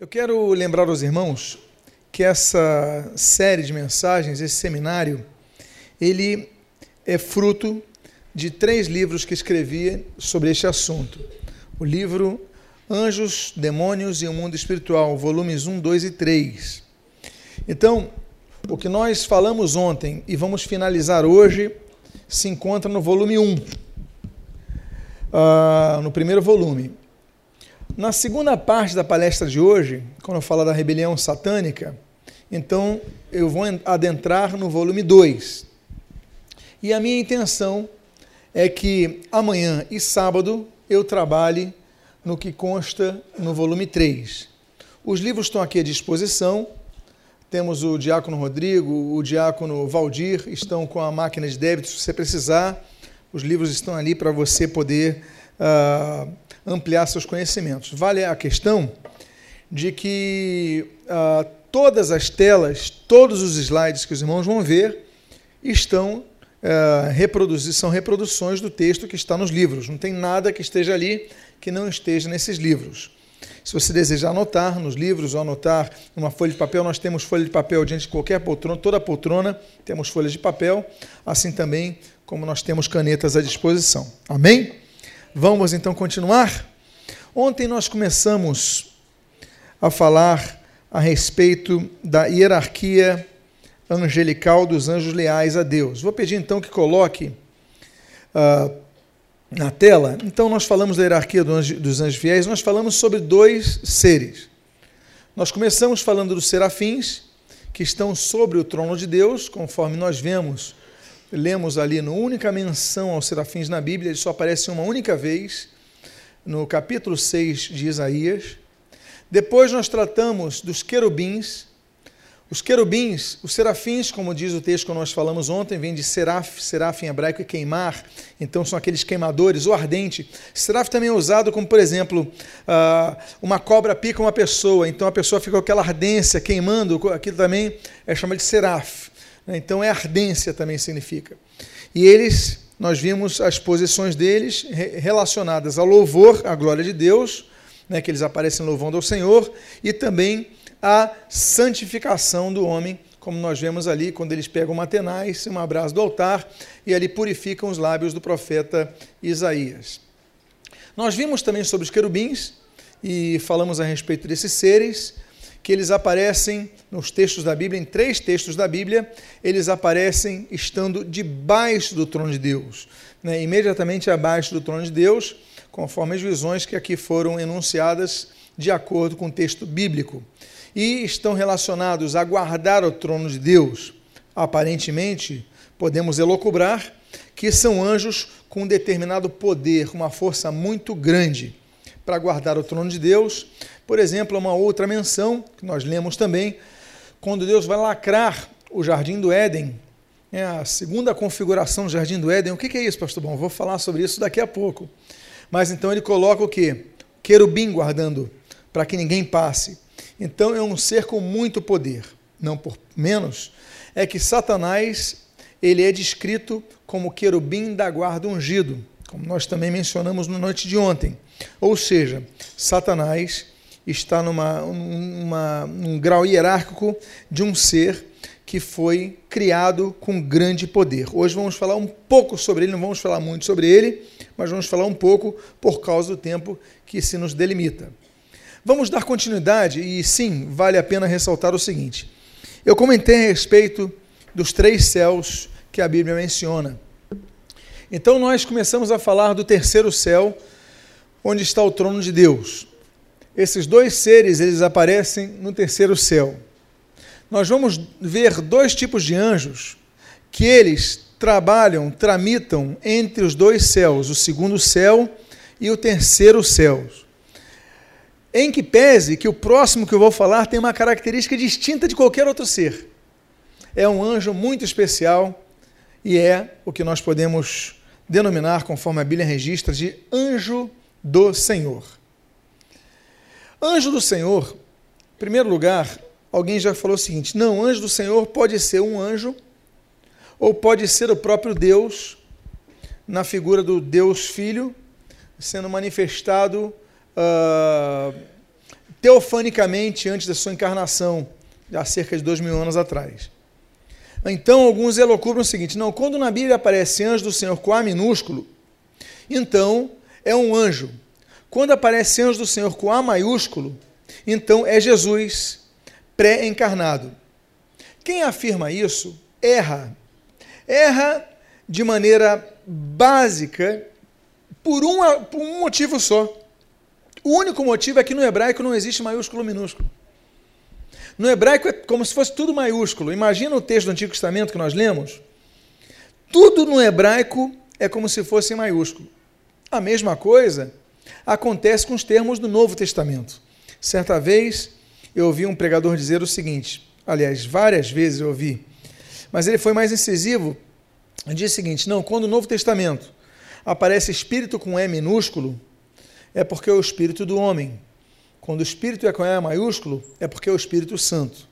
Eu quero lembrar aos irmãos que essa série de mensagens, esse seminário, ele é fruto de três livros que escrevi sobre este assunto. O livro Anjos, Demônios e o Mundo Espiritual, volumes 1, 2 e 3. Então, o que nós falamos ontem e vamos finalizar hoje se encontra no volume 1, uh, ah, no primeiro volume. Na segunda parte da palestra de hoje, quando eu falo da rebelião satânica, então eu vou adentrar no volume 2. E a minha intenção é que amanhã e sábado eu trabalhe no que consta no volume 3. Os livros estão aqui à disposição. Temos o Diácono Rodrigo, o Diácono Valdir, estão com a máquina de débito se você precisar. Os livros estão ali para você poder. Uh, ampliar seus conhecimentos. Vale a questão de que ah, todas as telas, todos os slides que os irmãos vão ver, estão ah, reproduzidos, são reproduções do texto que está nos livros. Não tem nada que esteja ali que não esteja nesses livros. Se você desejar anotar nos livros ou anotar numa folha de papel, nós temos folha de papel diante de qualquer poltrona, toda poltrona temos folhas de papel, assim também como nós temos canetas à disposição. Amém? Vamos então continuar? Ontem nós começamos a falar a respeito da hierarquia angelical dos anjos leais a Deus. Vou pedir então que coloque uh, na tela. Então, nós falamos da hierarquia do anjo, dos anjos fiéis, nós falamos sobre dois seres. Nós começamos falando dos serafins, que estão sobre o trono de Deus, conforme nós vemos lemos ali no única menção aos serafins na Bíblia, ele só aparece uma única vez, no capítulo 6 de Isaías. Depois nós tratamos dos querubins. Os querubins, os serafins, como diz o texto que nós falamos ontem, vem de seraf, seraf em hebraico é queimar, então são aqueles queimadores, o ardente. Seraf também é usado como, por exemplo, ah, uma cobra pica uma pessoa, então a pessoa fica com aquela ardência queimando, aquilo também é chamado de seraf. Né? Então é ardência também significa. E eles, nós vimos as posições deles relacionadas ao louvor, à glória de Deus, né, que eles aparecem louvando ao Senhor, e também a santificação do homem, como nós vemos ali quando eles pegam uma tenaz, uma brasa do altar, e ali purificam os lábios do profeta Isaías. Nós vimos também sobre os querubins e falamos a respeito desses seres, que eles aparecem nos textos da Bíblia, em três textos da Bíblia, eles aparecem estando debaixo do trono de Deus, né? imediatamente abaixo do trono de Deus, conforme as visões que aqui foram enunciadas de acordo com o texto bíblico. E estão relacionados a guardar o trono de Deus. Aparentemente, podemos elocubrar que são anjos com um determinado poder, uma força muito grande para guardar o trono de Deus, por exemplo, uma outra menção que nós lemos também, quando Deus vai lacrar o jardim do Éden, é a segunda configuração do jardim do Éden. O que é isso, pastor Bom? Vou falar sobre isso daqui a pouco. Mas então ele coloca o quê? Querubim guardando, para que ninguém passe. Então é um ser com muito poder, não por menos, é que Satanás ele é descrito como querubim da guarda ungido, como nós também mencionamos na noite de ontem. Ou seja, Satanás está numa, num grau hierárquico de um ser que foi criado com grande poder. Hoje vamos falar um pouco sobre ele, não vamos falar muito sobre ele, mas vamos falar um pouco por causa do tempo que se nos delimita. Vamos dar continuidade e sim, vale a pena ressaltar o seguinte. Eu comentei a respeito dos três céus que a Bíblia menciona. Então nós começamos a falar do terceiro céu, onde está o trono de Deus esses dois seres eles aparecem no terceiro céu. Nós vamos ver dois tipos de anjos que eles trabalham, tramitam entre os dois céus, o segundo céu e o terceiro céu. Em que pese que o próximo que eu vou falar tem uma característica distinta de qualquer outro ser. É um anjo muito especial e é o que nós podemos denominar, conforme a Bíblia registra, de anjo do Senhor. Anjo do Senhor, em primeiro lugar, alguém já falou o seguinte: não, anjo do Senhor pode ser um anjo, ou pode ser o próprio Deus, na figura do Deus Filho, sendo manifestado uh, teofanicamente antes da sua encarnação, há cerca de dois mil anos atrás. Então, alguns elocubram o seguinte: não, quando na Bíblia aparece anjo do Senhor com A minúsculo, então é um anjo. Quando aparece anjo do Senhor com A maiúsculo, então é Jesus pré-encarnado. Quem afirma isso erra. Erra de maneira básica por um, por um motivo só. O único motivo é que no hebraico não existe maiúsculo minúsculo. No hebraico é como se fosse tudo maiúsculo. Imagina o texto do Antigo Testamento que nós lemos. Tudo no hebraico é como se fosse maiúsculo. A mesma coisa acontece com os termos do Novo Testamento. Certa vez eu ouvi um pregador dizer o seguinte, aliás, várias vezes eu ouvi, mas ele foi mais incisivo. Disse o seguinte: não, quando o Novo Testamento aparece espírito com E minúsculo, é porque é o espírito do homem. Quando o Espírito é com E maiúsculo, é porque é o Espírito Santo.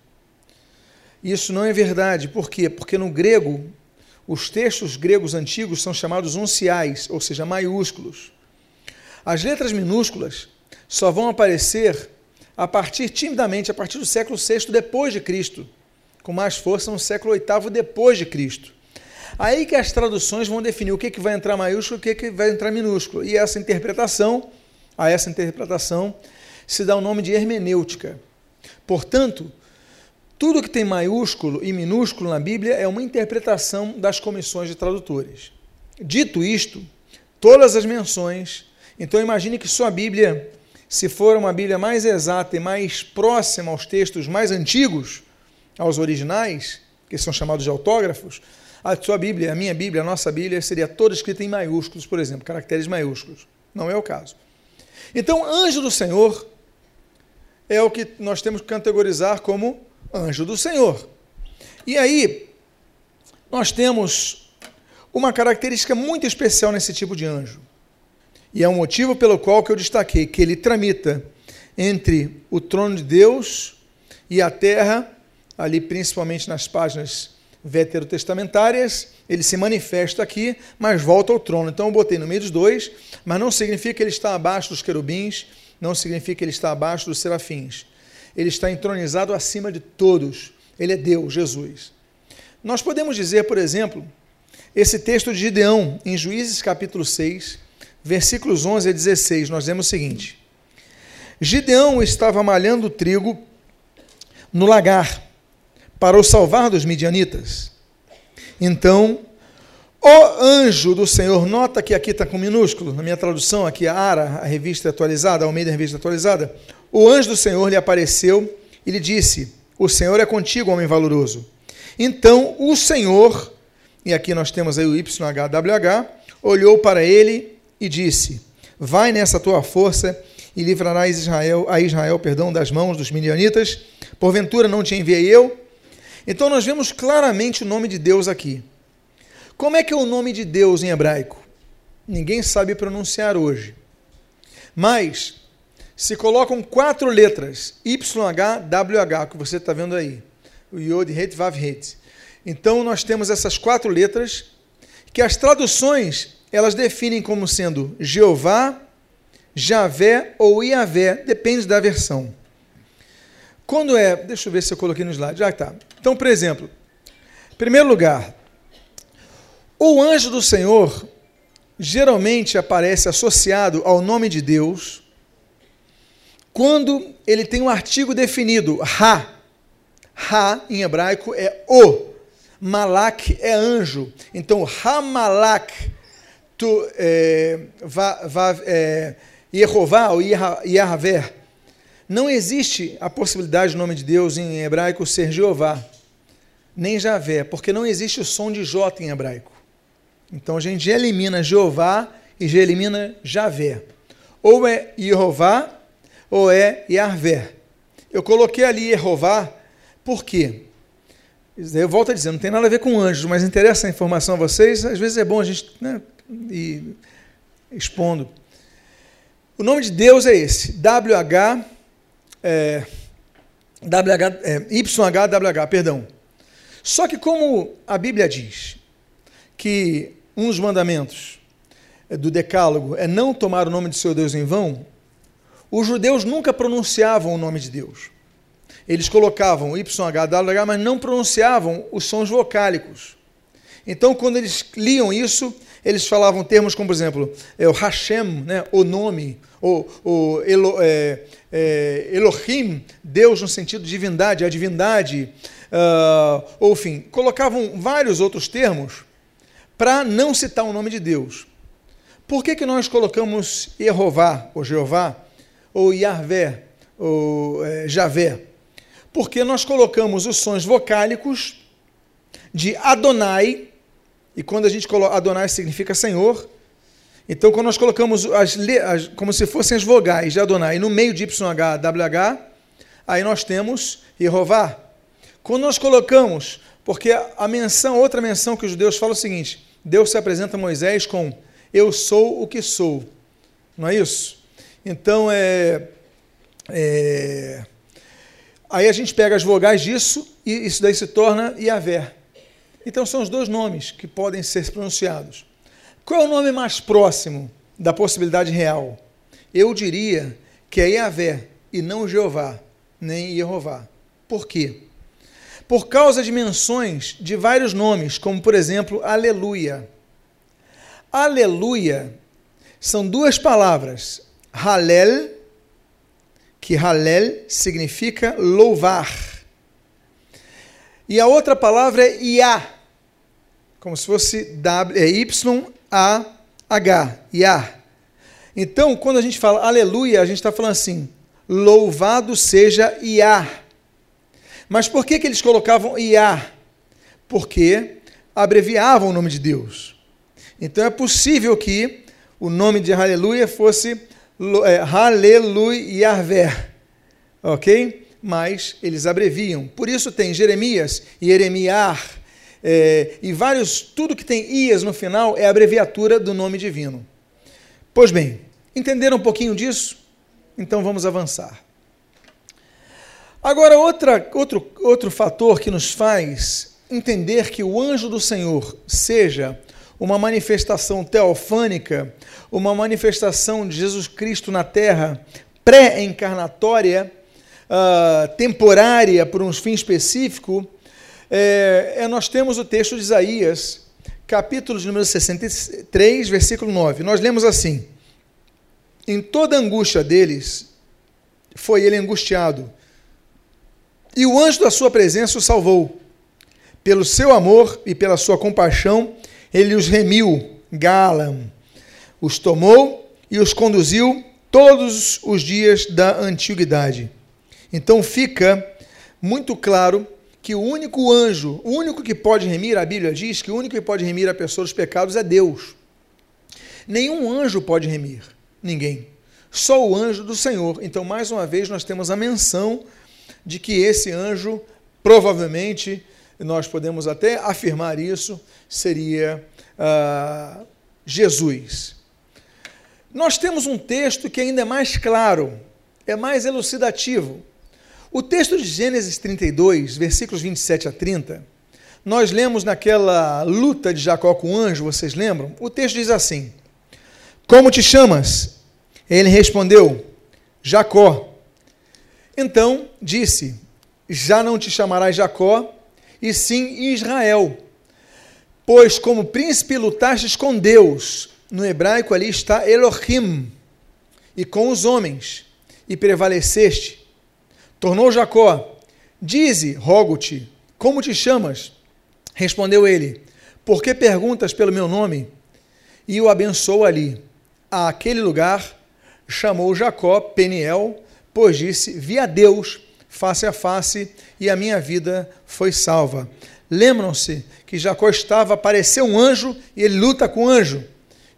Isso não é verdade. Por quê? Porque no grego, os textos gregos antigos são chamados unciais, ou seja, maiúsculos. As letras minúsculas só vão aparecer a partir, timidamente, a partir do século VI depois de Cristo, com mais força no século VIII depois de Cristo. Aí que as traduções vão definir o que, que vai entrar maiúsculo e o que, que vai entrar minúsculo. E essa interpretação, a essa interpretação, se dá o nome de hermenêutica. Portanto, tudo que tem maiúsculo e minúsculo na Bíblia é uma interpretação das comissões de tradutores. Dito isto, todas as menções, então imagine que sua Bíblia, se for uma Bíblia mais exata e mais próxima aos textos mais antigos, aos originais, que são chamados de autógrafos, a sua Bíblia, a minha Bíblia, a nossa Bíblia seria toda escrita em maiúsculos, por exemplo, caracteres maiúsculos. Não é o caso. Então, anjo do Senhor é o que nós temos que categorizar como anjo do Senhor. E aí, nós temos uma característica muito especial nesse tipo de anjo. E é o um motivo pelo qual que eu destaquei que ele tramita entre o trono de Deus e a terra, ali principalmente nas páginas veterotestamentárias, ele se manifesta aqui, mas volta ao trono. Então eu botei no meio dos dois, mas não significa que ele está abaixo dos querubins, não significa que ele está abaixo dos serafins. Ele está entronizado acima de todos. Ele é Deus, Jesus. Nós podemos dizer, por exemplo, esse texto de Gideão, em Juízes capítulo 6, versículos 11 a 16, nós vemos o seguinte: Gideão estava malhando trigo no lagar para o salvar dos midianitas. Então o anjo do Senhor, nota que aqui está com minúsculo, na minha tradução, aqui a ARA, a revista atualizada, a Almeida, a revista atualizada. O anjo do Senhor lhe apareceu e lhe disse: O Senhor é contigo, homem valoroso. Então o Senhor, e aqui nós temos aí o YHWH, olhou para ele e disse: Vai nessa tua força e livrarás Israel, a Israel perdão, das mãos dos midianitas. Porventura não te enviei eu? Então nós vemos claramente o nome de Deus aqui. Como é que é o nome de Deus em hebraico? Ninguém sabe pronunciar hoje. Mas, se colocam quatro letras, YHWH, que você está vendo aí, o Yod, Het, Vav, Het. Então, nós temos essas quatro letras, que as traduções, elas definem como sendo Jeová, Javé ou Iavé, depende da versão. Quando é, deixa eu ver se eu coloquei no slide, já está. Então, por exemplo, em primeiro lugar, o anjo do Senhor geralmente aparece associado ao nome de Deus quando ele tem um artigo definido, ha. Ha em hebraico é o. Malak é anjo. Então, ha-malak, tu, é, va, é, Yehová ou Yahvé. Não existe a possibilidade do nome de Deus em hebraico ser Jeová, nem Javé, porque não existe o som de J em hebraico. Então a gente elimina Jeová e já elimina Javé. Ou é Jeová ou é Yahvé. Eu coloquei ali Jeová, por quê? Eu volto a dizer, não tem nada a ver com anjos, mas interessa a informação a vocês, às vezes é bom a gente né, ir expondo. O nome de Deus é esse, WH, é, WH, é, YHWH, perdão. Só que como a Bíblia diz que um dos mandamentos do Decálogo é não tomar o nome de seu Deus em vão, os judeus nunca pronunciavam o nome de Deus. Eles colocavam YHWH, mas não pronunciavam os sons vocálicos. Então, quando eles liam isso, eles falavam termos como, por exemplo, é, o Hashem, né, o nome, o, o Elo, é, é, Elohim, Deus no sentido de divindade, a divindade, uh, ou enfim, colocavam vários outros termos para não citar o nome de Deus. Por que, que nós colocamos Jeová, ou Jeová, ou Yahvé, ou é, Javé? Porque nós colocamos os sons vocálicos de Adonai, e quando a gente coloca Adonai significa Senhor, então quando nós colocamos as, as, como se fossem as vogais de Adonai no meio de YH, WH, aí nós temos Jeová. Quando nós colocamos, porque a menção, outra menção que os judeus falam é o seguinte: Deus se apresenta a Moisés com eu sou o que sou. Não é isso? Então, é, é, aí a gente pega as vogais disso e isso daí se torna Iavé. Então, são os dois nomes que podem ser pronunciados. Qual é o nome mais próximo da possibilidade real? Eu diria que é Iavé e não Jeová, nem Jeová. Por quê? Por causa de menções de vários nomes, como por exemplo, Aleluia. Aleluia são duas palavras. Halel, que Halel significa louvar. E a outra palavra é Iá, como se fosse w, é Y-A-H, Iá. Então, quando a gente fala aleluia, a gente está falando assim: louvado seja Iá. Mas por que, que eles colocavam Iá? Porque abreviavam o nome de Deus. Então é possível que o nome de Aleluia fosse é, Aleluia ok? Mas eles abreviam. Por isso tem Jeremias e Eremiar é, e vários, tudo que tem ias no final é abreviatura do nome divino. Pois bem, entenderam um pouquinho disso? Então vamos avançar. Agora, outra, outro, outro fator que nos faz entender que o anjo do Senhor seja uma manifestação teofânica, uma manifestação de Jesus Cristo na terra, pré-encarnatória, uh, temporária, por um fim específico, é, é, nós temos o texto de Isaías, capítulo de número 63, versículo 9. Nós lemos assim: Em toda angústia deles, foi ele angustiado, e o anjo da sua presença o salvou. Pelo seu amor e pela sua compaixão, ele os remiu, Galam, os tomou e os conduziu todos os dias da antiguidade. Então fica muito claro que o único anjo, o único que pode remir, a Bíblia diz que o único que pode remir a pessoa dos pecados é Deus. Nenhum anjo pode remir, ninguém. Só o anjo do Senhor. Então, mais uma vez, nós temos a menção de que esse anjo provavelmente nós podemos até afirmar isso, seria uh, Jesus. Nós temos um texto que ainda é mais claro, é mais elucidativo. O texto de Gênesis 32, versículos 27 a 30, nós lemos naquela luta de Jacó com o anjo, vocês lembram? O texto diz assim: Como te chamas? Ele respondeu: Jacó. Então disse: Já não te chamarás Jacó, e sim Israel. Pois como príncipe lutastes com Deus, no hebraico ali está Elohim, e com os homens, e prevaleceste. Tornou Jacó, dize, rogo-te, como te chamas? Respondeu ele, por que perguntas pelo meu nome? E o abençoou ali. A aquele lugar chamou Jacó Peniel, pois disse, vi a Deus face a face e a minha vida foi salva. Lembram-se que Jacó estava, apareceu um anjo e ele luta com o anjo.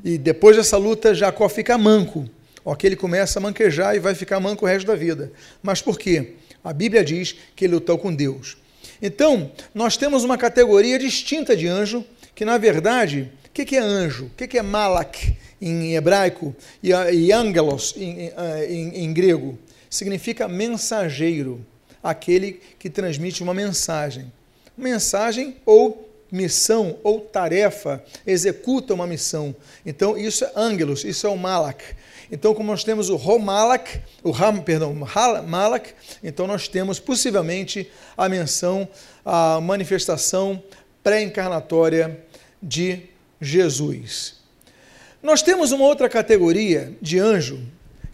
E depois dessa luta, Jacó fica manco. Ok, ele começa a manquejar e vai ficar manco o resto da vida. Mas por quê? A Bíblia diz que ele lutou com Deus. Então, nós temos uma categoria distinta de anjo, que na verdade, o que é anjo? O que é malak em hebraico e angelos em, em, em grego? Significa mensageiro, aquele que transmite uma mensagem. Mensagem ou missão ou tarefa, executa uma missão. Então, isso é ângelos, isso é o malak. Então, como nós temos o Romalak, o Ram, perdão, Malak, então nós temos possivelmente a menção, a manifestação pré-encarnatória de Jesus. Nós temos uma outra categoria de anjo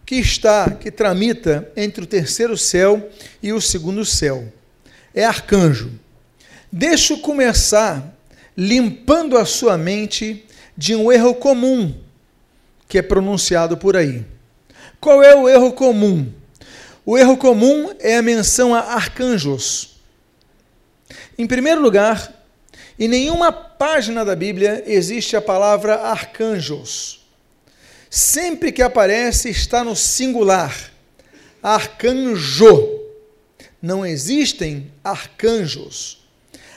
que está, que tramita entre o terceiro céu e o segundo céu. É arcanjo. Deixa começar limpando a sua mente de um erro comum que é pronunciado por aí. Qual é o erro comum? O erro comum é a menção a arcanjos. Em primeiro lugar, em nenhuma página da Bíblia existe a palavra arcanjos. Sempre que aparece está no singular. Arcanjo. Não existem arcanjos.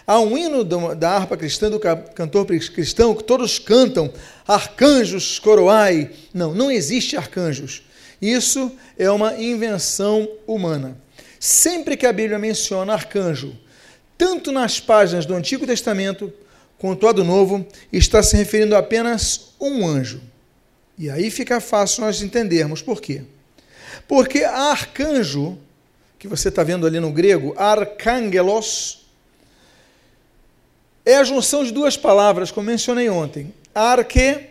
Há um hino da harpa cristã, do cantor cristão, que todos cantam, arcanjos coroai. Não, não existe arcanjos. Isso é uma invenção humana. Sempre que a Bíblia menciona arcanjo, tanto nas páginas do Antigo Testamento quanto a do Novo, está se referindo a apenas um anjo. E aí fica fácil nós entendermos por quê. Porque arcanjo, que você está vendo ali no grego, arcangelos, é a junção de duas palavras, como mencionei ontem. Arque,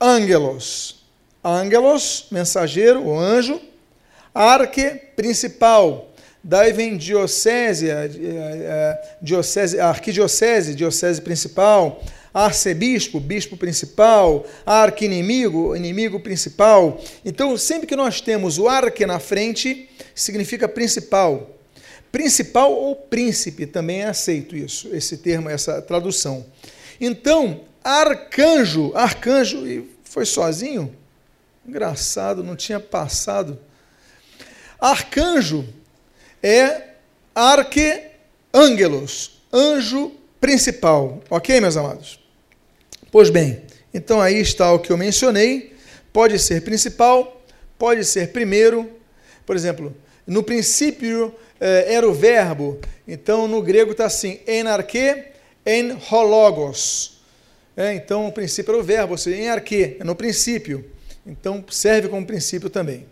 angelos. Angelos, mensageiro ou anjo. Arque, principal. Daí vem diocese, eh, eh, diocese, arquidiocese, diocese principal, arcebispo, bispo principal, arqui-inimigo, inimigo principal. Então, sempre que nós temos o arque na frente, significa principal. Principal ou príncipe, também é aceito isso, esse termo, essa tradução. Então, arcanjo, arcanjo, e foi sozinho? Engraçado, não tinha passado. Arcanjo é arqueângelos, anjo principal. Ok, meus amados? Pois bem, então aí está o que eu mencionei. Pode ser principal, pode ser primeiro. Por exemplo, no princípio eh, era o verbo, então no grego está assim, enarque, en hologos. É, então o princípio era o verbo, ou seja, em arque, é no princípio. Então serve como princípio também.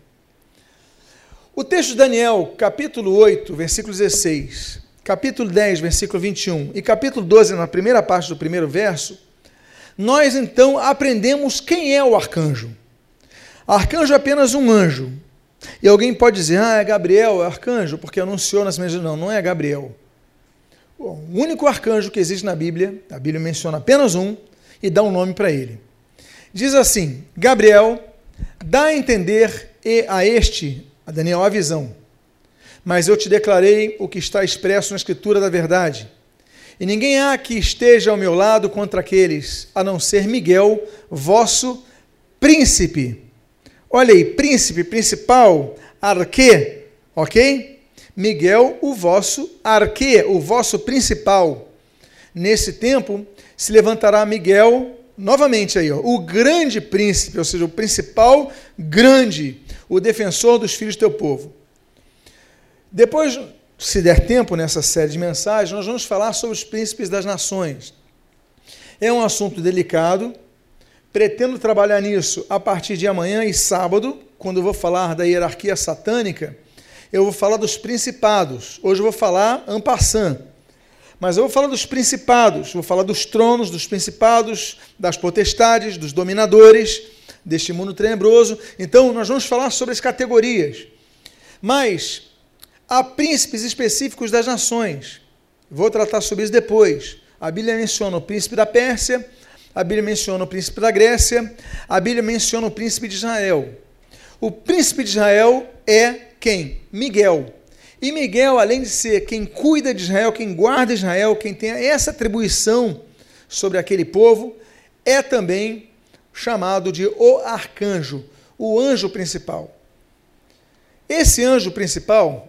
O texto de Daniel, capítulo 8, versículo 16, capítulo 10, versículo 21 e capítulo 12, na primeira parte do primeiro verso, nós então aprendemos quem é o arcanjo. Arcanjo é apenas um anjo, e alguém pode dizer, ah, é Gabriel, é arcanjo, porque anunciou nas minhas. Não, não é Gabriel. O único arcanjo que existe na Bíblia, a Bíblia menciona apenas um e dá um nome para ele. Diz assim: Gabriel, dá a entender a este, a Daniel, a visão. Mas eu te declarei o que está expresso na Escritura da verdade. E ninguém há que esteja ao meu lado contra aqueles, a não ser Miguel, vosso príncipe Olha aí, príncipe, principal, arque, ok? Miguel, o vosso arque, o vosso principal. Nesse tempo se levantará Miguel, novamente aí, ó, o grande príncipe, ou seja, o principal grande, o defensor dos filhos do teu povo. Depois, se der tempo nessa série de mensagens, nós vamos falar sobre os príncipes das nações. É um assunto delicado, Pretendo trabalhar nisso a partir de amanhã e sábado, quando eu vou falar da hierarquia satânica, eu vou falar dos principados. Hoje eu vou falar ampassant. Mas eu vou falar dos principados, vou falar dos tronos, dos principados, das potestades, dos dominadores deste mundo tenebroso. Então, nós vamos falar sobre as categorias. Mas há príncipes específicos das nações. Vou tratar sobre isso depois. A Bíblia menciona o príncipe da Pérsia, a Bíblia menciona o príncipe da Grécia, a Bíblia menciona o príncipe de Israel. O príncipe de Israel é quem? Miguel. E Miguel, além de ser quem cuida de Israel, quem guarda Israel, quem tem essa atribuição sobre aquele povo, é também chamado de o arcanjo, o anjo principal. Esse anjo principal,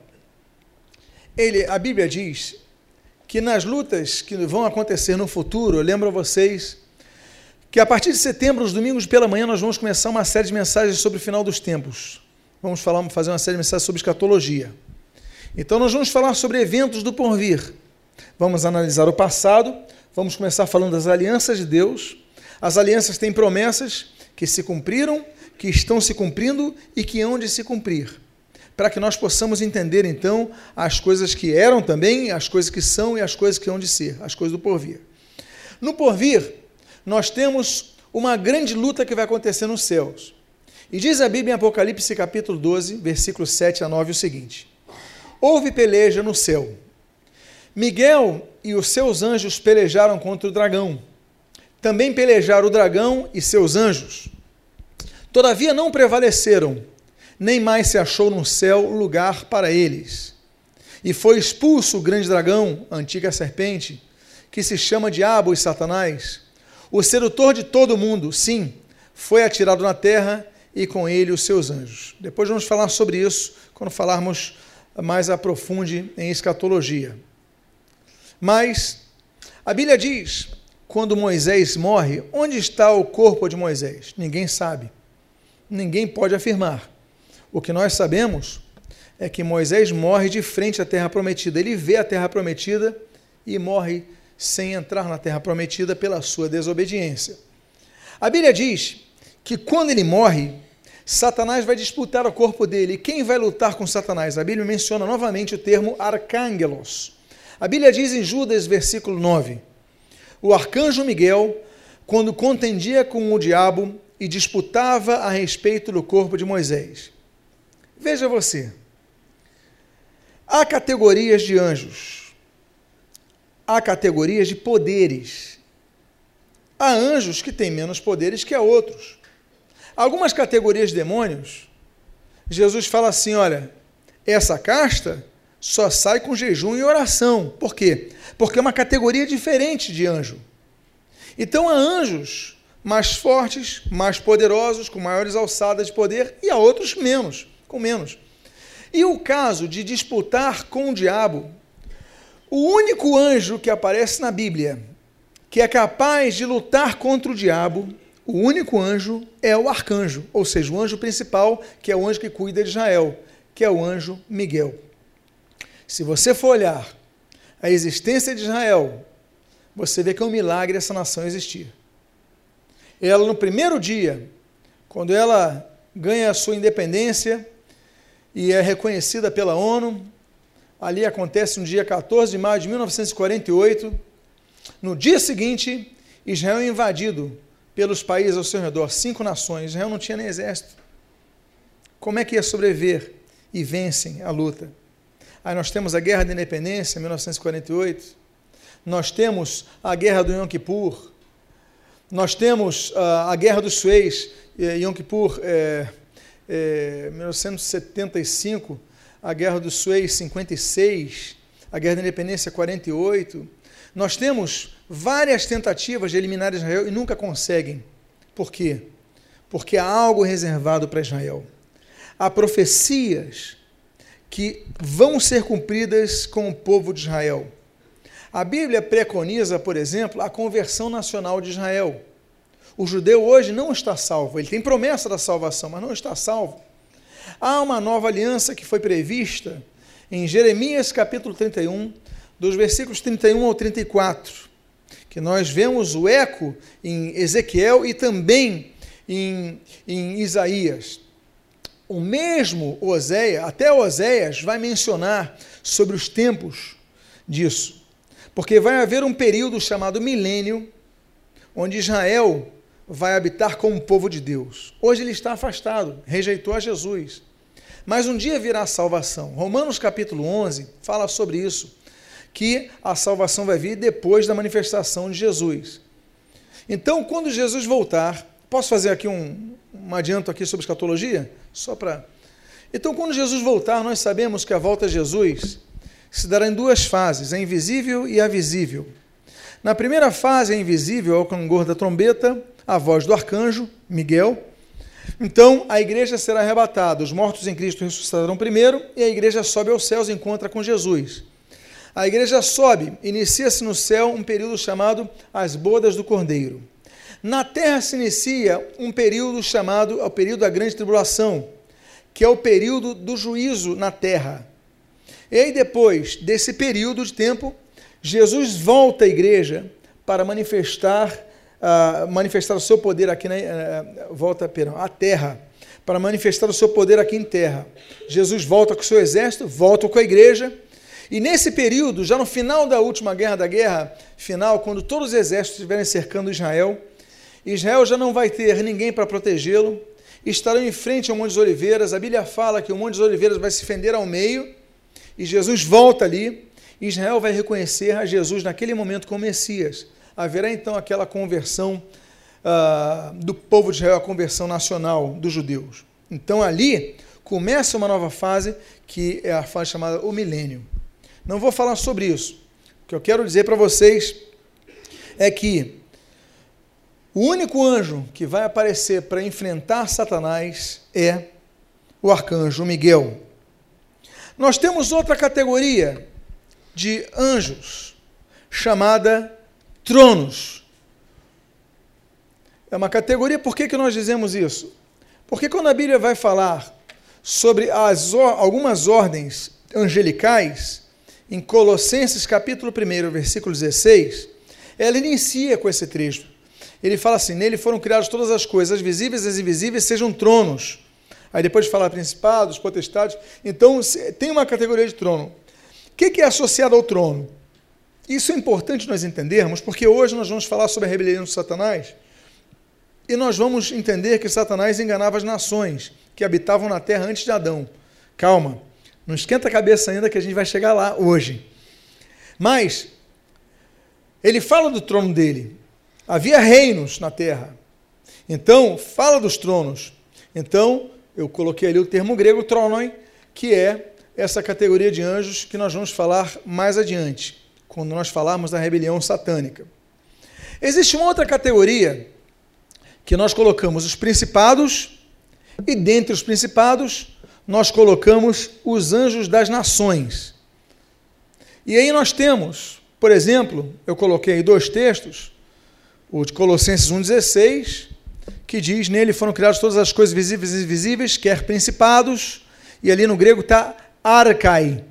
ele, a Bíblia diz que nas lutas que vão acontecer no futuro, eu lembro a vocês que a partir de setembro, os domingos pela manhã, nós vamos começar uma série de mensagens sobre o final dos tempos. Vamos falar, fazer uma série de mensagens sobre escatologia. Então, nós vamos falar sobre eventos do porvir. Vamos analisar o passado, vamos começar falando das alianças de Deus. As alianças têm promessas que se cumpriram, que estão se cumprindo e que hão de se cumprir, para que nós possamos entender então as coisas que eram também, as coisas que são e as coisas que hão de ser, as coisas do porvir. No porvir, nós temos uma grande luta que vai acontecer nos céus. E diz a Bíblia em Apocalipse capítulo 12, versículos 7 a 9 o seguinte: Houve peleja no céu. Miguel e os seus anjos pelejaram contra o dragão. Também pelejaram o dragão e seus anjos. Todavia não prevaleceram, nem mais se achou no céu lugar para eles. E foi expulso o grande dragão, a antiga serpente, que se chama Diabo e Satanás, o sedutor de todo mundo, sim, foi atirado na terra e com ele os seus anjos. Depois vamos falar sobre isso quando falarmos mais aprofunde em escatologia. Mas a Bíblia diz: quando Moisés morre, onde está o corpo de Moisés? Ninguém sabe. Ninguém pode afirmar. O que nós sabemos é que Moisés morre de frente à terra prometida. Ele vê a terra prometida e morre sem entrar na terra prometida pela sua desobediência. A Bíblia diz que quando ele morre, Satanás vai disputar o corpo dele. E quem vai lutar com Satanás? A Bíblia menciona novamente o termo arcângelos. A Bíblia diz em Judas, versículo 9: O arcanjo Miguel, quando contendia com o diabo e disputava a respeito do corpo de Moisés. Veja você. Há categorias de anjos há categorias de poderes. Há anjos que têm menos poderes que outros. Algumas categorias de demônios, Jesus fala assim: olha, essa casta só sai com jejum e oração. Por quê? Porque é uma categoria diferente de anjo. Então há anjos mais fortes, mais poderosos, com maiores alçadas de poder, e há outros menos, com menos. E o caso de disputar com o diabo o único anjo que aparece na Bíblia que é capaz de lutar contra o diabo, o único anjo é o arcanjo, ou seja, o anjo principal, que é o anjo que cuida de Israel, que é o anjo Miguel. Se você for olhar a existência de Israel, você vê que é um milagre essa nação existir. Ela, no primeiro dia, quando ela ganha a sua independência e é reconhecida pela ONU, Ali acontece no dia 14 de maio de 1948. No dia seguinte, Israel é invadido pelos países ao seu redor, cinco nações. Israel não tinha nem exército. Como é que ia sobreviver? E vencem a luta. Aí nós temos a Guerra da Independência, 1948. Nós temos a Guerra do Yom Kippur. Nós temos uh, a Guerra dos Suez, eh, Yom Kippur, eh, eh, 1975 a Guerra do Suez 56, a Guerra da Independência 48. Nós temos várias tentativas de eliminar Israel e nunca conseguem. Por quê? Porque há algo reservado para Israel. Há profecias que vão ser cumpridas com o povo de Israel. A Bíblia preconiza, por exemplo, a conversão nacional de Israel. O judeu hoje não está salvo, ele tem promessa da salvação, mas não está salvo. Há uma nova aliança que foi prevista em Jeremias capítulo 31, dos versículos 31 ao 34, que nós vemos o eco em Ezequiel e também em, em Isaías. O mesmo Oséias, até Oséias, vai mencionar sobre os tempos disso, porque vai haver um período chamado milênio, onde Israel vai habitar como povo de Deus. Hoje ele está afastado, rejeitou a Jesus. Mas um dia virá a salvação. Romanos capítulo 11 fala sobre isso, que a salvação vai vir depois da manifestação de Jesus. Então, quando Jesus voltar, posso fazer aqui um, um adianto aqui sobre escatologia? Só para. Então, quando Jesus voltar, nós sabemos que a volta de Jesus se dará em duas fases, a invisível e a visível. Na primeira fase, a invisível, ao clangor da trombeta, a voz do arcanjo, Miguel, então a igreja será arrebatada, os mortos em Cristo ressuscitarão primeiro e a igreja sobe aos céus e encontra com Jesus. A igreja sobe, inicia-se no céu um período chamado as bodas do Cordeiro. Na terra se inicia um período chamado o período da grande tribulação, que é o período do juízo na terra. E aí depois desse período de tempo, Jesus volta à igreja para manifestar manifestar o seu poder aqui na uh, volta perdão, terra. para manifestar o seu poder aqui em terra. Jesus volta com o seu exército, volta com a igreja, e nesse período, já no final da última guerra da guerra final, quando todos os exércitos estiverem cercando Israel, Israel já não vai ter ninguém para protegê-lo, estarão em frente ao Monte das Oliveiras. A Bíblia fala que o Monte das Oliveiras vai se fender ao meio, e Jesus volta ali. Israel vai reconhecer a Jesus naquele momento como Messias. Haverá então aquela conversão uh, do povo de Israel, a conversão nacional dos judeus. Então ali começa uma nova fase, que é a fase chamada o milênio. Não vou falar sobre isso. O que eu quero dizer para vocês é que o único anjo que vai aparecer para enfrentar Satanás é o arcanjo Miguel. Nós temos outra categoria de anjos chamada tronos. É uma categoria, por que, que nós dizemos isso? Porque quando a Bíblia vai falar sobre as, algumas ordens angelicais, em Colossenses capítulo 1, versículo 16, ela inicia com esse trecho. Ele fala assim: Nele foram criadas todas as coisas, as visíveis e as invisíveis, sejam tronos. Aí depois de falar principados, potestades. Então tem uma categoria de trono. O que é associado ao trono? Isso é importante nós entendermos, porque hoje nós vamos falar sobre a rebelião de Satanás e nós vamos entender que Satanás enganava as nações que habitavam na terra antes de Adão. Calma, não esquenta a cabeça ainda que a gente vai chegar lá hoje. Mas ele fala do trono dele. Havia reinos na terra. Então, fala dos tronos. Então, eu coloquei ali o termo grego tronon, que é essa categoria de anjos que nós vamos falar mais adiante, quando nós falarmos da rebelião satânica. Existe uma outra categoria que nós colocamos os principados, e dentre os principados, nós colocamos os anjos das nações. E aí nós temos, por exemplo, eu coloquei dois textos, o de Colossenses 1,16, que diz: Nele foram criadas todas as coisas visíveis e invisíveis, quer principados, e ali no grego está arcai.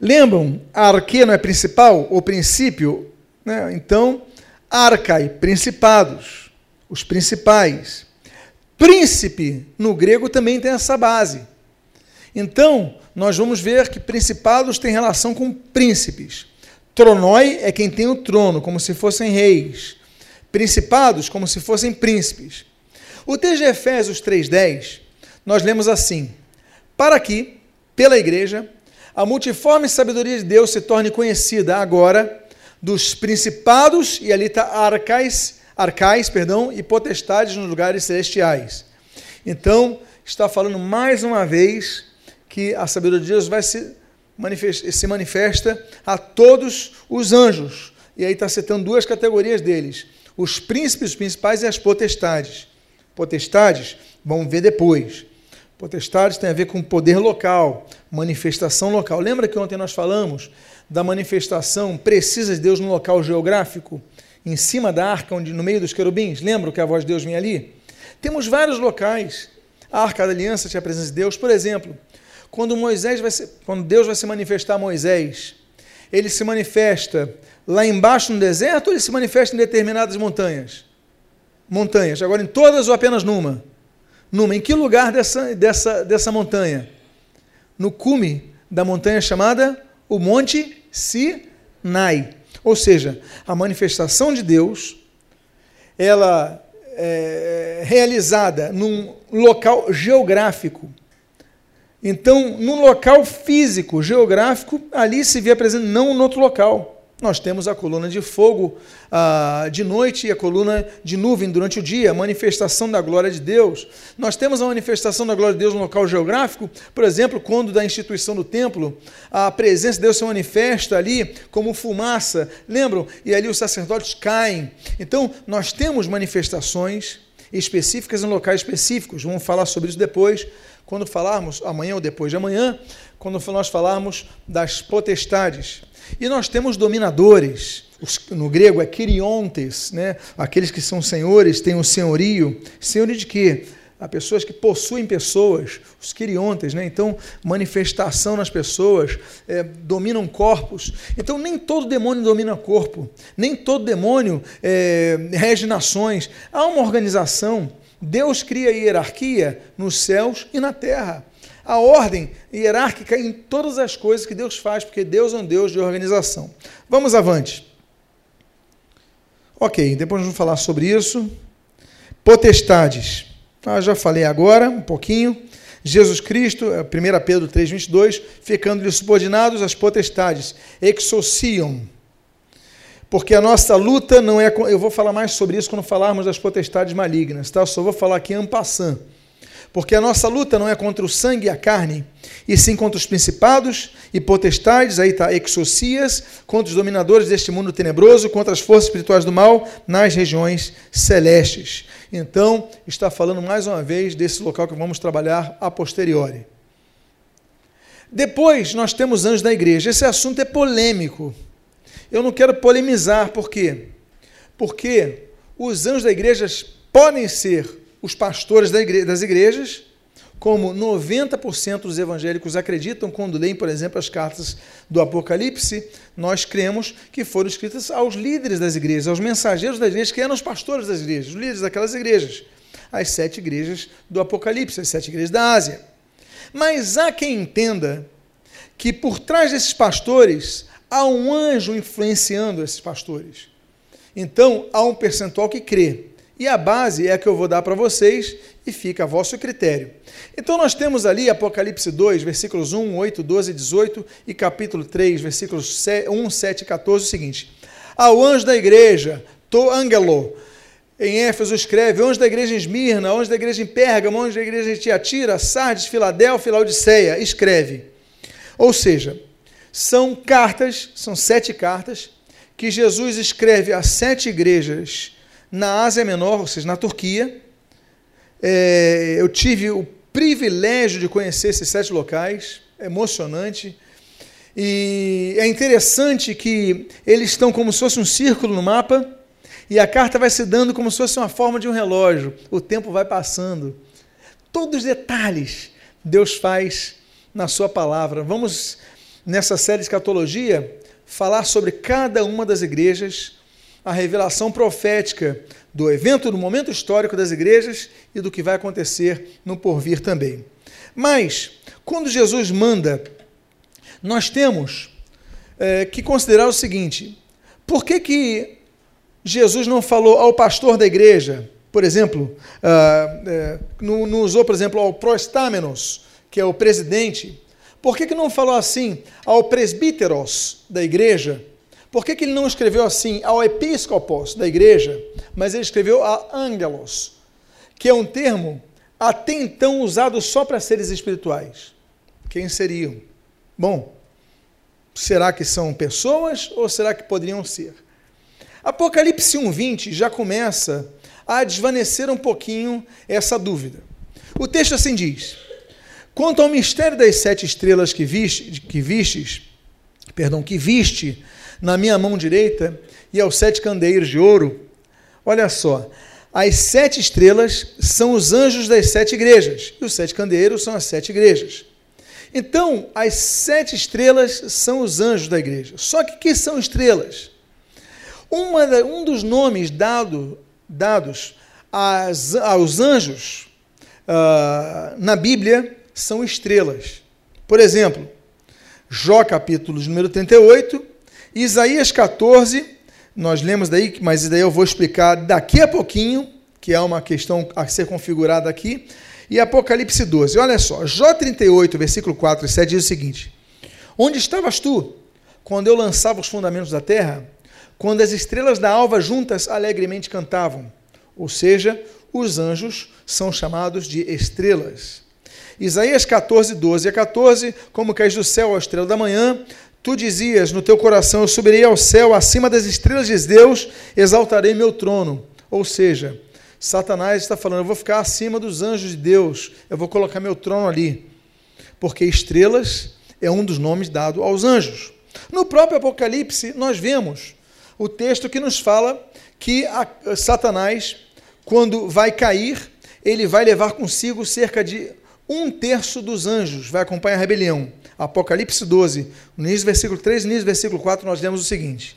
Lembram? Arque não é principal ou princípio? Né? Então, arcai, principados, os principais. Príncipe, no grego, também tem essa base. Então, nós vamos ver que principados têm relação com príncipes. Tronoi é quem tem o trono, como se fossem reis. Principados, como se fossem príncipes. O texto de Efésios 3,10, nós lemos assim: Para que, pela igreja, a multiforme sabedoria de Deus se torne conhecida agora dos principados, e ali está arcais, arcais perdão, e potestades nos lugares celestiais. Então, está falando mais uma vez que a sabedoria de Deus vai se, manifesta, se manifesta a todos os anjos. E aí está citando duas categorias deles: os príncipes, os principais e as potestades. Potestades, vamos ver depois. Potestades tem a ver com poder local, manifestação local. Lembra que ontem nós falamos da manifestação precisa de Deus no local geográfico? Em cima da arca, onde, no meio dos querubins? Lembra que a voz de Deus vinha ali? Temos vários locais. A arca da aliança tinha a presença de Deus. Por exemplo, quando Moisés vai ser, quando Deus vai se manifestar a Moisés, ele se manifesta lá embaixo no deserto ou ele se manifesta em determinadas montanhas? Montanhas. Agora, em todas ou apenas numa? Numa. Em que lugar dessa, dessa, dessa montanha? No cume da montanha chamada o Monte Sinai. Ou seja, a manifestação de Deus, ela é realizada num local geográfico então, no local físico, geográfico, ali se vê presente, não no outro local. Nós temos a coluna de fogo ah, de noite e a coluna de nuvem durante o dia, a manifestação da glória de Deus. Nós temos a manifestação da glória de Deus no local geográfico, por exemplo, quando da instituição do templo, a presença de Deus se manifesta ali como fumaça, lembram? E ali os sacerdotes caem. Então, nós temos manifestações específicas em locais específicos, vamos falar sobre isso depois, quando falarmos, amanhã ou depois de amanhã, quando nós falarmos das potestades. E nós temos dominadores, no grego é kiriontes, né? aqueles que são senhores, têm o senhorio. Senhorio de quê? Há pessoas que possuem pessoas, os quiriontes, né? então manifestação nas pessoas, é, dominam corpos. Então nem todo demônio domina corpo, nem todo demônio é, rege nações. Há uma organização Deus cria hierarquia nos céus e na terra. A ordem hierárquica em todas as coisas que Deus faz, porque Deus é um Deus de organização. Vamos avante. Ok, depois vamos falar sobre isso. Potestades. Ah, já falei agora um pouquinho. Jesus Cristo, 1 é, Pedro 3,22, ficando-lhe subordinados as potestades, exorciam. Porque a nossa luta não é. Eu vou falar mais sobre isso quando falarmos das potestades malignas, tá? Só vou falar aqui en passant. Porque a nossa luta não é contra o sangue e a carne, e sim contra os principados e potestades, aí está, exorcias, contra os dominadores deste mundo tenebroso, contra as forças espirituais do mal nas regiões celestes. Então, está falando mais uma vez desse local que vamos trabalhar a posteriori. Depois, nós temos anjos da igreja. Esse assunto é polêmico. Eu não quero polemizar, por quê? Porque os anjos da igreja podem ser os pastores das igrejas, como 90% dos evangélicos acreditam quando leem, por exemplo, as cartas do Apocalipse, nós cremos que foram escritas aos líderes das igrejas, aos mensageiros das igrejas, que eram os pastores das igrejas, os líderes daquelas igrejas, as sete igrejas do Apocalipse, as sete igrejas da Ásia. Mas há quem entenda que por trás desses pastores há um anjo influenciando esses pastores. Então, há um percentual que crê. E a base é a que eu vou dar para vocês e fica a vosso critério. Então nós temos ali Apocalipse 2, versículos 1, 8, 12 18 e capítulo 3, versículos 1, 7 e 14 o seguinte: Ao anjo da igreja, to angelo, em Éfeso escreve, anjo da igreja em Esmirna, anjo da igreja em Pérgamo, anjo da igreja em Tiatira, Sardes, Filadélfia, Laodiceia, escreve. Ou seja, são cartas, são sete cartas, que Jesus escreve a sete igrejas na Ásia Menor, ou seja, na Turquia. É, eu tive o privilégio de conhecer esses sete locais, é emocionante. E é interessante que eles estão como se fosse um círculo no mapa, e a carta vai se dando como se fosse uma forma de um relógio. O tempo vai passando. Todos os detalhes Deus faz na sua palavra. Vamos, nessa série de escatologia, falar sobre cada uma das igrejas a revelação profética do evento, do momento histórico das igrejas e do que vai acontecer no porvir também. Mas, quando Jesus manda, nós temos é, que considerar o seguinte: por que, que Jesus não falou ao pastor da igreja, por exemplo, uh, é, não, usou, por exemplo, ao proestámenos, que é o presidente, por que, que não falou assim ao presbíteros da igreja, por que, que ele não escreveu assim ao episcopos da igreja, mas ele escreveu a angelos, que é um termo até então usado só para seres espirituais? Quem seriam? Bom, será que são pessoas ou será que poderiam ser? Apocalipse 1:20 já começa a desvanecer um pouquinho essa dúvida. O texto assim diz: Quanto ao mistério das sete estrelas que que vistes, perdão, que viste na minha mão direita e aos sete candeeiros de ouro. Olha só, as sete estrelas são os anjos das sete igrejas, e os sete candeeiros são as sete igrejas. Então, as sete estrelas são os anjos da igreja. Só que que são estrelas? Uma, um dos nomes dado, dados aos anjos uh, na Bíblia são estrelas. Por exemplo, Jó capítulo número 38, Isaías 14, nós lemos daí, mas daí eu vou explicar daqui a pouquinho, que é uma questão a ser configurada aqui. E Apocalipse 12, olha só, Jó 38, versículo 4 e 7 diz o seguinte: Onde estavas tu quando eu lançava os fundamentos da terra? Quando as estrelas da alva juntas alegremente cantavam? Ou seja, os anjos são chamados de estrelas. Isaías 14, 12 a 14, como cais do céu a estrela da manhã, Tu dizias no teu coração: Eu subirei ao céu, acima das estrelas de Deus, exaltarei meu trono. Ou seja, Satanás está falando: Eu vou ficar acima dos anjos de Deus, eu vou colocar meu trono ali. Porque estrelas é um dos nomes dado aos anjos. No próprio Apocalipse, nós vemos o texto que nos fala que a, Satanás, quando vai cair, ele vai levar consigo cerca de um terço dos anjos, vai acompanhar a rebelião. Apocalipse 12, no início do versículo 3 no início do versículo 4, nós lemos o seguinte: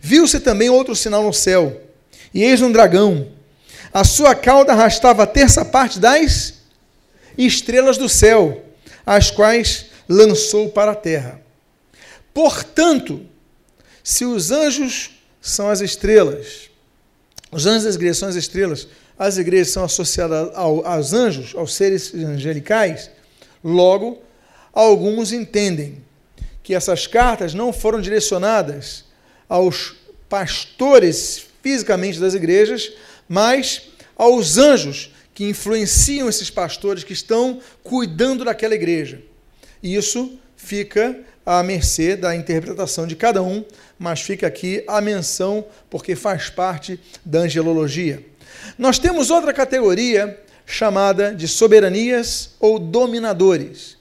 Viu-se também outro sinal no céu, e eis um dragão. A sua cauda arrastava a terça parte das estrelas do céu, as quais lançou para a terra. Portanto, se os anjos são as estrelas, os anjos das igrejas são as estrelas, as igrejas são associadas ao, aos anjos, aos seres angelicais, logo, alguns entendem que essas cartas não foram direcionadas aos pastores fisicamente das igrejas, mas aos anjos que influenciam esses pastores que estão cuidando daquela igreja. Isso fica à mercê da interpretação de cada um, mas fica aqui a menção porque faz parte da angelologia. Nós temos outra categoria chamada de soberanias ou dominadores.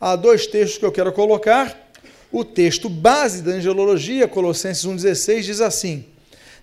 Há dois textos que eu quero colocar. O texto base da angelologia, Colossenses 1:16, diz assim: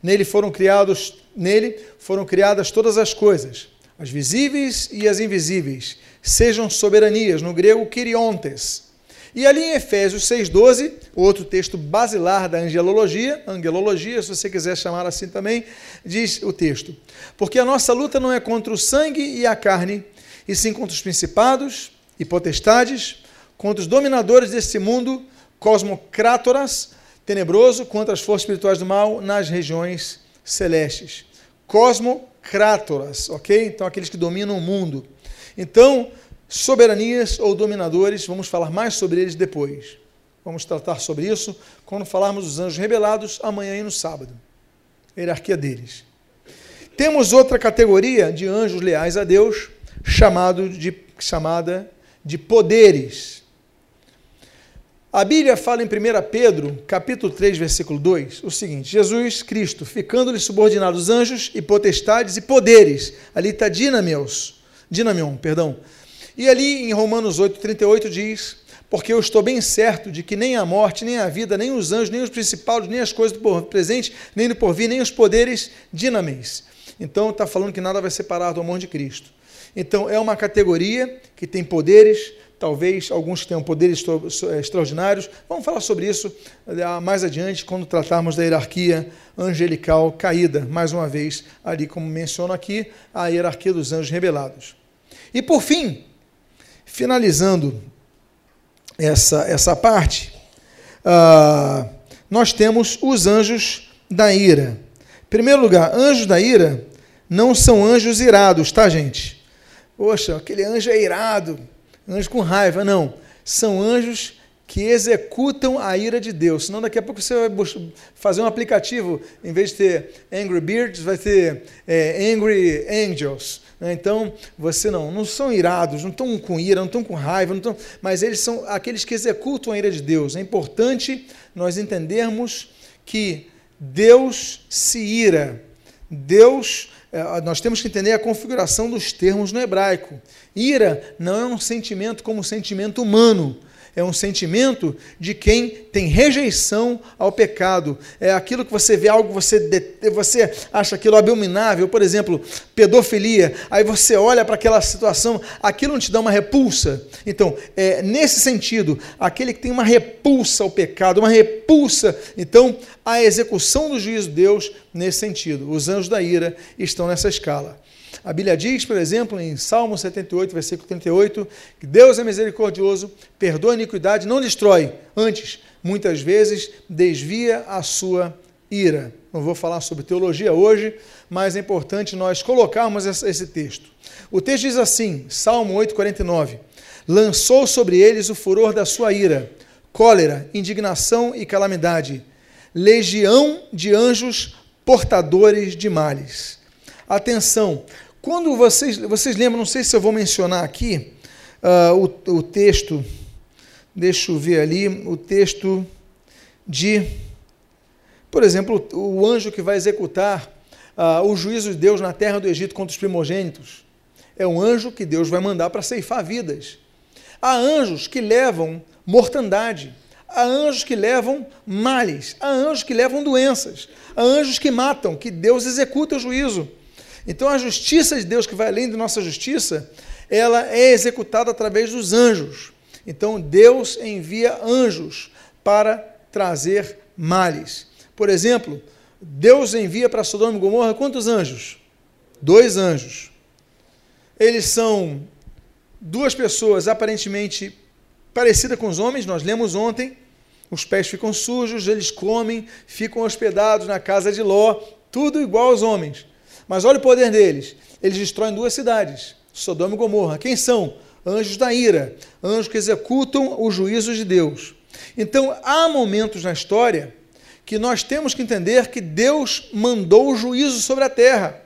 Nele foram criados, nele foram criadas todas as coisas, as visíveis e as invisíveis, sejam soberanias, no grego kiriontes. E ali em Efésios 6,12, outro texto basilar da angelologia, angelologia, se você quiser chamar assim também, diz o texto: Porque a nossa luta não é contra o sangue e a carne, e sim contra os principados e potestades, contra os dominadores deste mundo, cosmocrátoras, tenebroso, contra as forças espirituais do mal nas regiões celestes. Cosmocrátoras, ok? Então, aqueles que dominam o mundo. Então, soberanias ou dominadores, vamos falar mais sobre eles depois. Vamos tratar sobre isso quando falarmos dos anjos rebelados amanhã e no sábado. Hierarquia deles. Temos outra categoria de anjos leais a Deus, chamado de, chamada de poderes. A Bíblia fala em 1 Pedro, capítulo 3, versículo 2, o seguinte: Jesus Cristo, ficando-lhe subordinado os anjos e potestades e poderes. Ali está dinamios, dinamion, perdão. E ali em Romanos 8, 38 diz: Porque eu estou bem certo de que nem a morte, nem a vida, nem os anjos, nem os principais, nem as coisas do presente, nem do porvir, nem os poderes dinamis. Então está falando que nada vai separar do amor de Cristo. Então é uma categoria que tem poderes, talvez alguns tenham poderes extraordinários. Vamos falar sobre isso eh, mais adiante, quando tratarmos da hierarquia angelical caída, mais uma vez, ali como menciono aqui, a hierarquia dos anjos rebelados. E por fim, finalizando essa, essa parte, uh, nós temos os anjos da ira. Em primeiro lugar, anjos da ira não são anjos irados, tá, gente? Poxa, aquele anjo é irado, anjo com raiva. Não. São anjos que executam a ira de Deus. Senão, daqui a pouco você vai fazer um aplicativo, em vez de ter Angry Birds, vai ter é, Angry Angels. Né? Então, você não, não são irados, não estão com ira, não estão com raiva, não estão, mas eles são aqueles que executam a ira de Deus. É importante nós entendermos que Deus se ira. Deus nós temos que entender a configuração dos termos no hebraico. Ira não é um sentimento como um sentimento humano, é um sentimento de quem tem rejeição ao pecado. É aquilo que você vê algo, você, você acha aquilo abominável, por exemplo, pedofilia. Aí você olha para aquela situação, aquilo não te dá uma repulsa. Então, é nesse sentido, aquele que tem uma repulsa ao pecado, uma repulsa, então, a execução do juízo de Deus nesse sentido. Os anjos da ira estão nessa escala. A Bíblia diz, por exemplo, em Salmo 78, versículo 38, que Deus é misericordioso, perdoa a iniquidade, não destrói, antes, muitas vezes, desvia a sua ira. Não vou falar sobre teologia hoje, mas é importante nós colocarmos esse texto. O texto diz assim, Salmo 8,49: Lançou sobre eles o furor da sua ira, cólera, indignação e calamidade, legião de anjos portadores de males. Atenção, quando vocês, vocês lembram, não sei se eu vou mencionar aqui uh, o, o texto, deixa eu ver ali, o texto de, por exemplo, o anjo que vai executar uh, o juízo de Deus na terra do Egito contra os primogênitos. É um anjo que Deus vai mandar para ceifar vidas. Há anjos que levam mortandade. Há anjos que levam males, há anjos que levam doenças, há anjos que matam, que Deus executa o juízo. Então a justiça de Deus, que vai além da nossa justiça, ela é executada através dos anjos. Então Deus envia anjos para trazer males. Por exemplo, Deus envia para Sodoma e Gomorra quantos anjos? dois anjos. Eles são duas pessoas aparentemente parecidas com os homens, nós lemos ontem. Os pés ficam sujos, eles comem, ficam hospedados na casa de Ló, tudo igual aos homens. Mas olha o poder deles. Eles destroem duas cidades, Sodoma e Gomorra. Quem são? Anjos da ira, anjos que executam os juízos de Deus. Então, há momentos na história que nós temos que entender que Deus mandou o juízo sobre a terra.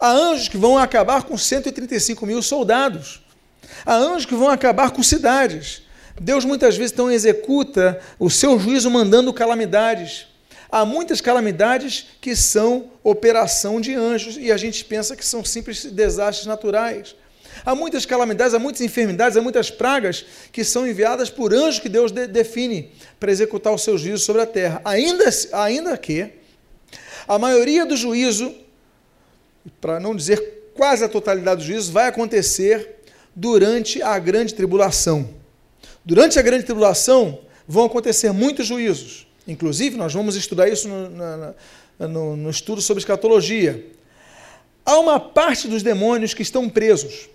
Há anjos que vão acabar com 135 mil soldados. Há anjos que vão acabar com cidades. Deus muitas vezes então executa o seu juízo mandando calamidades. Há muitas calamidades que são operação de anjos e a gente pensa que são simples desastres naturais. Há muitas calamidades, há muitas enfermidades, há muitas pragas que são enviadas por anjos que Deus de define para executar o seu juízo sobre a terra. Ainda, ainda que a maioria do juízo, para não dizer quase a totalidade do juízo, vai acontecer durante a grande tribulação. Durante a grande tribulação vão acontecer muitos juízos. Inclusive, nós vamos estudar isso no, no, no estudo sobre escatologia. Há uma parte dos demônios que estão presos.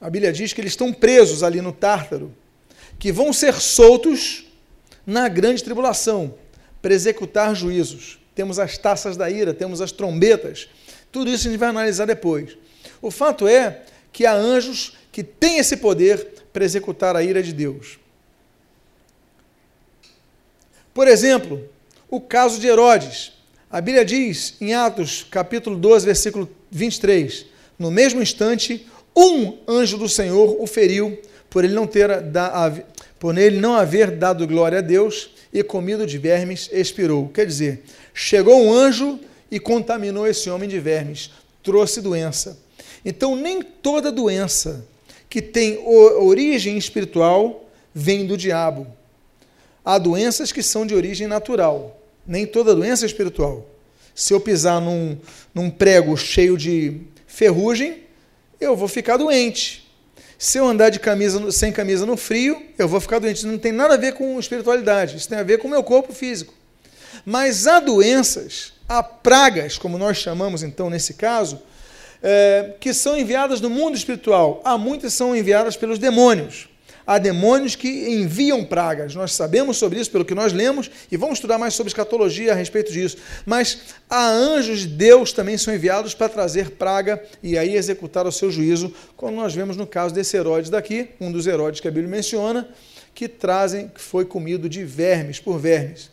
A Bíblia diz que eles estão presos ali no Tártaro, que vão ser soltos na grande tribulação para executar juízos. Temos as taças da ira, temos as trombetas, tudo isso a gente vai analisar depois. O fato é que há anjos que têm esse poder para executar a ira de Deus. Por exemplo, o caso de Herodes. A Bíblia diz em Atos, capítulo 12, versículo 23, no mesmo instante, um anjo do Senhor o feriu por ele não ter por ele não haver dado glória a Deus e comido de vermes expirou. Quer dizer, chegou um anjo e contaminou esse homem de vermes, trouxe doença. Então, nem toda doença que tem origem espiritual vem do diabo. Há doenças que são de origem natural, nem toda doença é espiritual. Se eu pisar num, num prego cheio de ferrugem, eu vou ficar doente. Se eu andar de camisa sem camisa no frio, eu vou ficar doente. Isso não tem nada a ver com espiritualidade, isso tem a ver com o meu corpo físico. Mas há doenças, há pragas, como nós chamamos então nesse caso, é, que são enviadas no mundo espiritual. Há muitas são enviadas pelos demônios há demônios que enviam pragas. Nós sabemos sobre isso pelo que nós lemos e vamos estudar mais sobre escatologia a respeito disso. Mas há anjos de Deus também são enviados para trazer praga e aí executar o seu juízo, como nós vemos no caso desse Herodes daqui, um dos Herodes que a Bíblia menciona, que trazem que foi comido de vermes por vermes.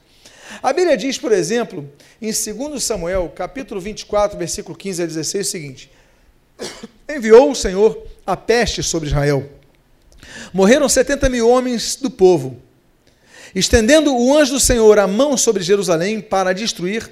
A Bíblia diz, por exemplo, em 2 Samuel, capítulo 24, versículo 15 a 16, o seguinte: Enviou o Senhor a peste sobre Israel Morreram setenta mil homens do povo. Estendendo o anjo do Senhor a mão sobre Jerusalém para destruir,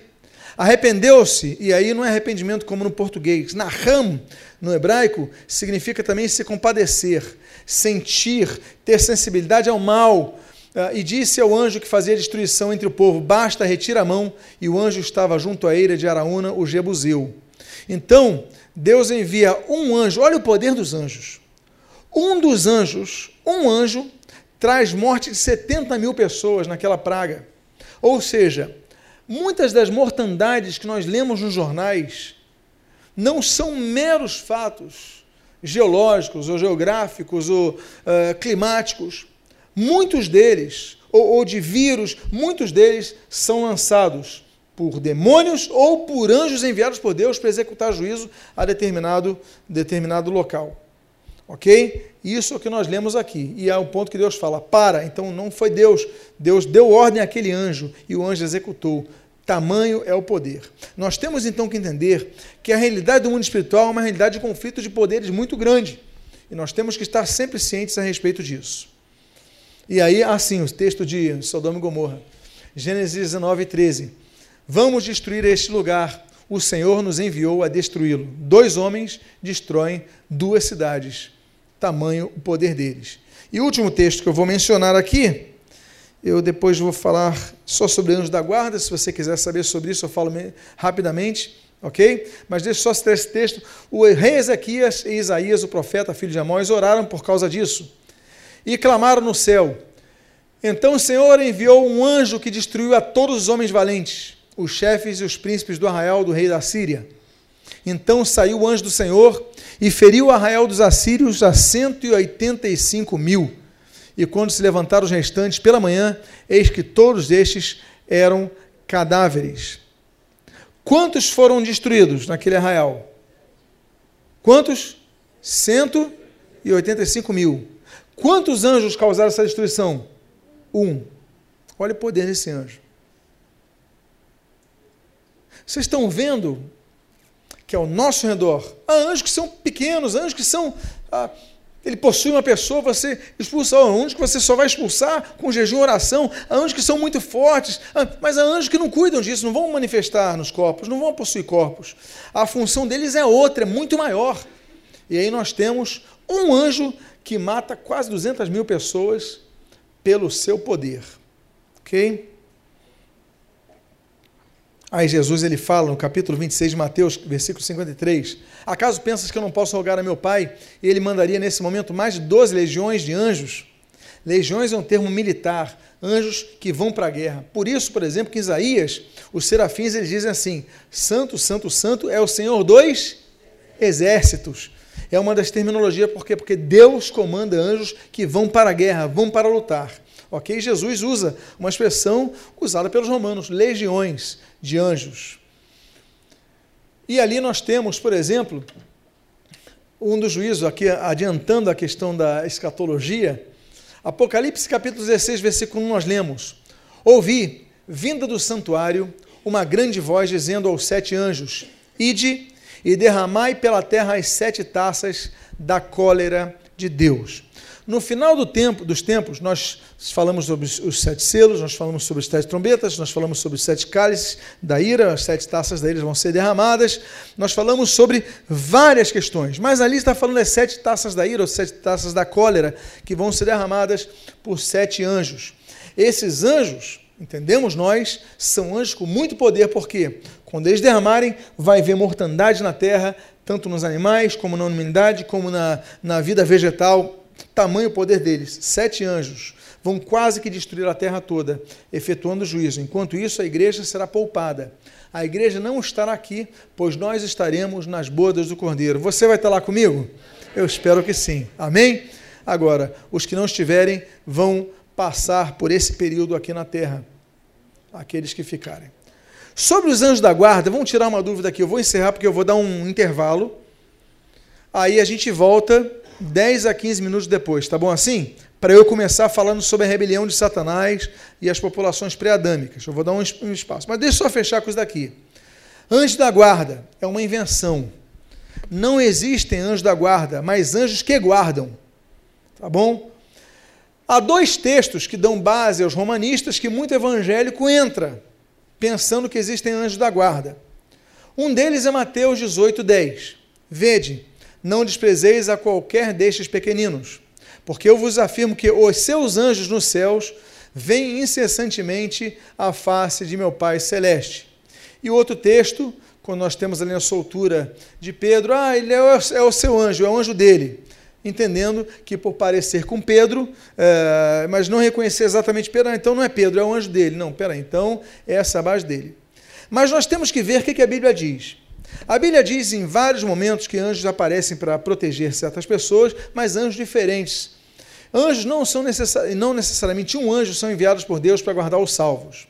arrependeu-se, e aí não é arrependimento como no português. Naham, no hebraico, significa também se compadecer, sentir, ter sensibilidade ao mal. Ah, e disse ao anjo que fazia destruição entre o povo: Basta, retira a mão. E o anjo estava junto à eira de Araúna, o Jebuseu. Então, Deus envia um anjo, olha o poder dos anjos. Um dos anjos, um anjo, traz morte de 70 mil pessoas naquela praga. Ou seja, muitas das mortandades que nós lemos nos jornais não são meros fatos geológicos ou geográficos ou uh, climáticos. Muitos deles, ou, ou de vírus, muitos deles são lançados por demônios ou por anjos enviados por Deus para executar juízo a determinado, determinado local. Ok? Isso é o que nós lemos aqui. E é o ponto que Deus fala: para. Então não foi Deus. Deus deu ordem àquele anjo e o anjo executou. Tamanho é o poder. Nós temos então que entender que a realidade do mundo espiritual é uma realidade de conflito de poderes muito grande. E nós temos que estar sempre cientes a respeito disso. E aí, assim, o texto de Sodoma e Gomorra. Gênesis 19, 13. Vamos destruir este lugar. O Senhor nos enviou a destruí-lo. Dois homens destroem duas cidades tamanho o poder deles. E o último texto que eu vou mencionar aqui, eu depois vou falar só sobre anjos da guarda, se você quiser saber sobre isso, eu falo rapidamente, ok? Mas deixa só citar esse texto. O rei Ezequias e Isaías, o profeta, filho de Amós, oraram por causa disso e clamaram no céu. Então o Senhor enviou um anjo que destruiu a todos os homens valentes, os chefes e os príncipes do arraial do rei da Síria. Então saiu o anjo do Senhor e feriu o arraial dos assírios a cento e oitenta e cinco mil. E quando se levantaram os restantes pela manhã, eis que todos estes eram cadáveres. Quantos foram destruídos naquele arraial? Quantos? 185 mil. Quantos anjos causaram essa destruição? Um. Olha o poder desse anjo. Vocês estão vendo que ao nosso redor há anjos são pequenos, anjos que são. Ah, ele possui uma pessoa, você expulsa. Anjos que você só vai expulsar com jejum e oração. Anjos que são muito fortes, ah, mas há anjos que não cuidam disso, não vão manifestar nos corpos, não vão possuir corpos. A função deles é outra, é muito maior. E aí nós temos um anjo que mata quase 200 mil pessoas pelo seu poder. Ok? Aí Jesus ele fala no capítulo 26 de Mateus, versículo 53: Acaso pensas que eu não posso rogar a meu Pai e ele mandaria nesse momento mais de 12 legiões de anjos? Legiões é um termo militar, anjos que vão para a guerra. Por isso, por exemplo, que Isaías, os serafins, eles dizem assim: Santo, Santo, Santo é o Senhor dos exércitos. É uma das terminologias, por quê? Porque Deus comanda anjos que vão para a guerra, vão para lutar. Ok? Jesus usa uma expressão usada pelos romanos, legiões de anjos. E ali nós temos, por exemplo, um dos juízos, aqui adiantando a questão da escatologia, Apocalipse capítulo 16, versículo 1, nós lemos: Ouvi, vinda do santuário, uma grande voz dizendo aos sete anjos: Ide e derramai pela terra as sete taças da cólera de Deus. No final do tempo, dos tempos, nós falamos sobre os sete selos, nós falamos sobre as sete trombetas, nós falamos sobre os sete cálices da ira, as sete taças da ira vão ser derramadas, nós falamos sobre várias questões, mas ali está falando das sete taças da ira, ou sete taças da cólera, que vão ser derramadas por sete anjos. Esses anjos, entendemos nós, são anjos com muito poder, porque quando eles derramarem, vai haver mortandade na terra, tanto nos animais, como na humanidade, como na, na vida vegetal tamanho o poder deles. Sete anjos vão quase que destruir a terra toda, efetuando juízo. Enquanto isso, a igreja será poupada. A igreja não estará aqui, pois nós estaremos nas bodas do Cordeiro. Você vai estar lá comigo? Eu espero que sim. Amém? Agora, os que não estiverem vão passar por esse período aqui na terra. Aqueles que ficarem. Sobre os anjos da guarda, vamos tirar uma dúvida aqui. Eu vou encerrar porque eu vou dar um intervalo. Aí a gente volta 10 a 15 minutos depois, tá bom assim? Para eu começar falando sobre a rebelião de Satanás e as populações pré-adâmicas. Eu vou dar um espaço. Mas deixa eu só fechar com isso daqui. Anjo da guarda é uma invenção. Não existem anjos da guarda, mas anjos que guardam. Tá bom? Há dois textos que dão base aos romanistas que muito evangélico entra, pensando que existem anjos da guarda. Um deles é Mateus 18, 10. Vede, não desprezeis a qualquer destes pequeninos, porque eu vos afirmo que os seus anjos nos céus veem incessantemente a face de meu Pai celeste. E outro texto, quando nós temos ali a soltura de Pedro, ah, ele é o, é o seu anjo, é o anjo dele. Entendendo que por parecer com Pedro, é, mas não reconhecer exatamente Pedro, ah, então não é Pedro, é o anjo dele. Não, peraí, então é essa base dele. Mas nós temos que ver o que a Bíblia diz. A Bíblia diz em vários momentos que anjos aparecem para proteger certas pessoas, mas anjos diferentes. Anjos não são necessari não necessariamente um anjo são enviados por Deus para guardar os salvos.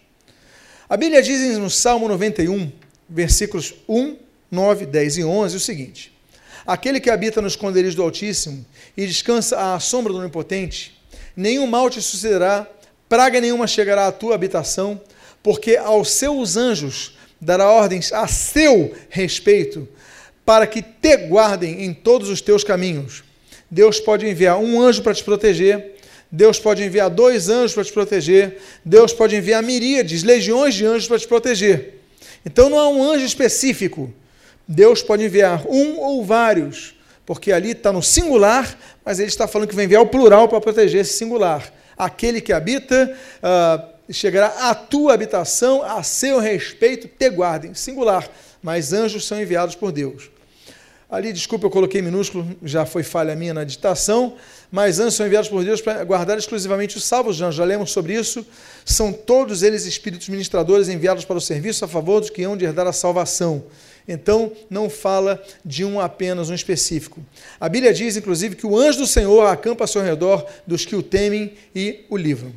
A Bíblia diz no Salmo 91, versículos 1, 9, 10 e 11 o seguinte: Aquele que habita no esconderijo do Altíssimo e descansa à sombra do Onipotente, nenhum mal te sucederá, praga nenhuma chegará à tua habitação, porque aos seus anjos dará ordens a seu respeito, para que te guardem em todos os teus caminhos. Deus pode enviar um anjo para te proteger, Deus pode enviar dois anjos para te proteger, Deus pode enviar miríades, legiões de anjos para te proteger. Então não há um anjo específico. Deus pode enviar um ou vários, porque ali está no singular, mas ele está falando que vai enviar o plural para proteger esse singular. Aquele que habita. Uh, chegará à tua habitação, a seu respeito, te guardem. Singular, mas anjos são enviados por Deus. Ali, desculpa, eu coloquei minúsculo, já foi falha minha na ditação, mas anjos são enviados por Deus para guardar exclusivamente os salvos anjos. Já lemos sobre isso. São todos eles espíritos ministradores enviados para o serviço a favor dos que hão de herdar a salvação. Então, não fala de um apenas, um específico. A Bíblia diz, inclusive, que o anjo do Senhor acampa ao seu redor dos que o temem e o livram.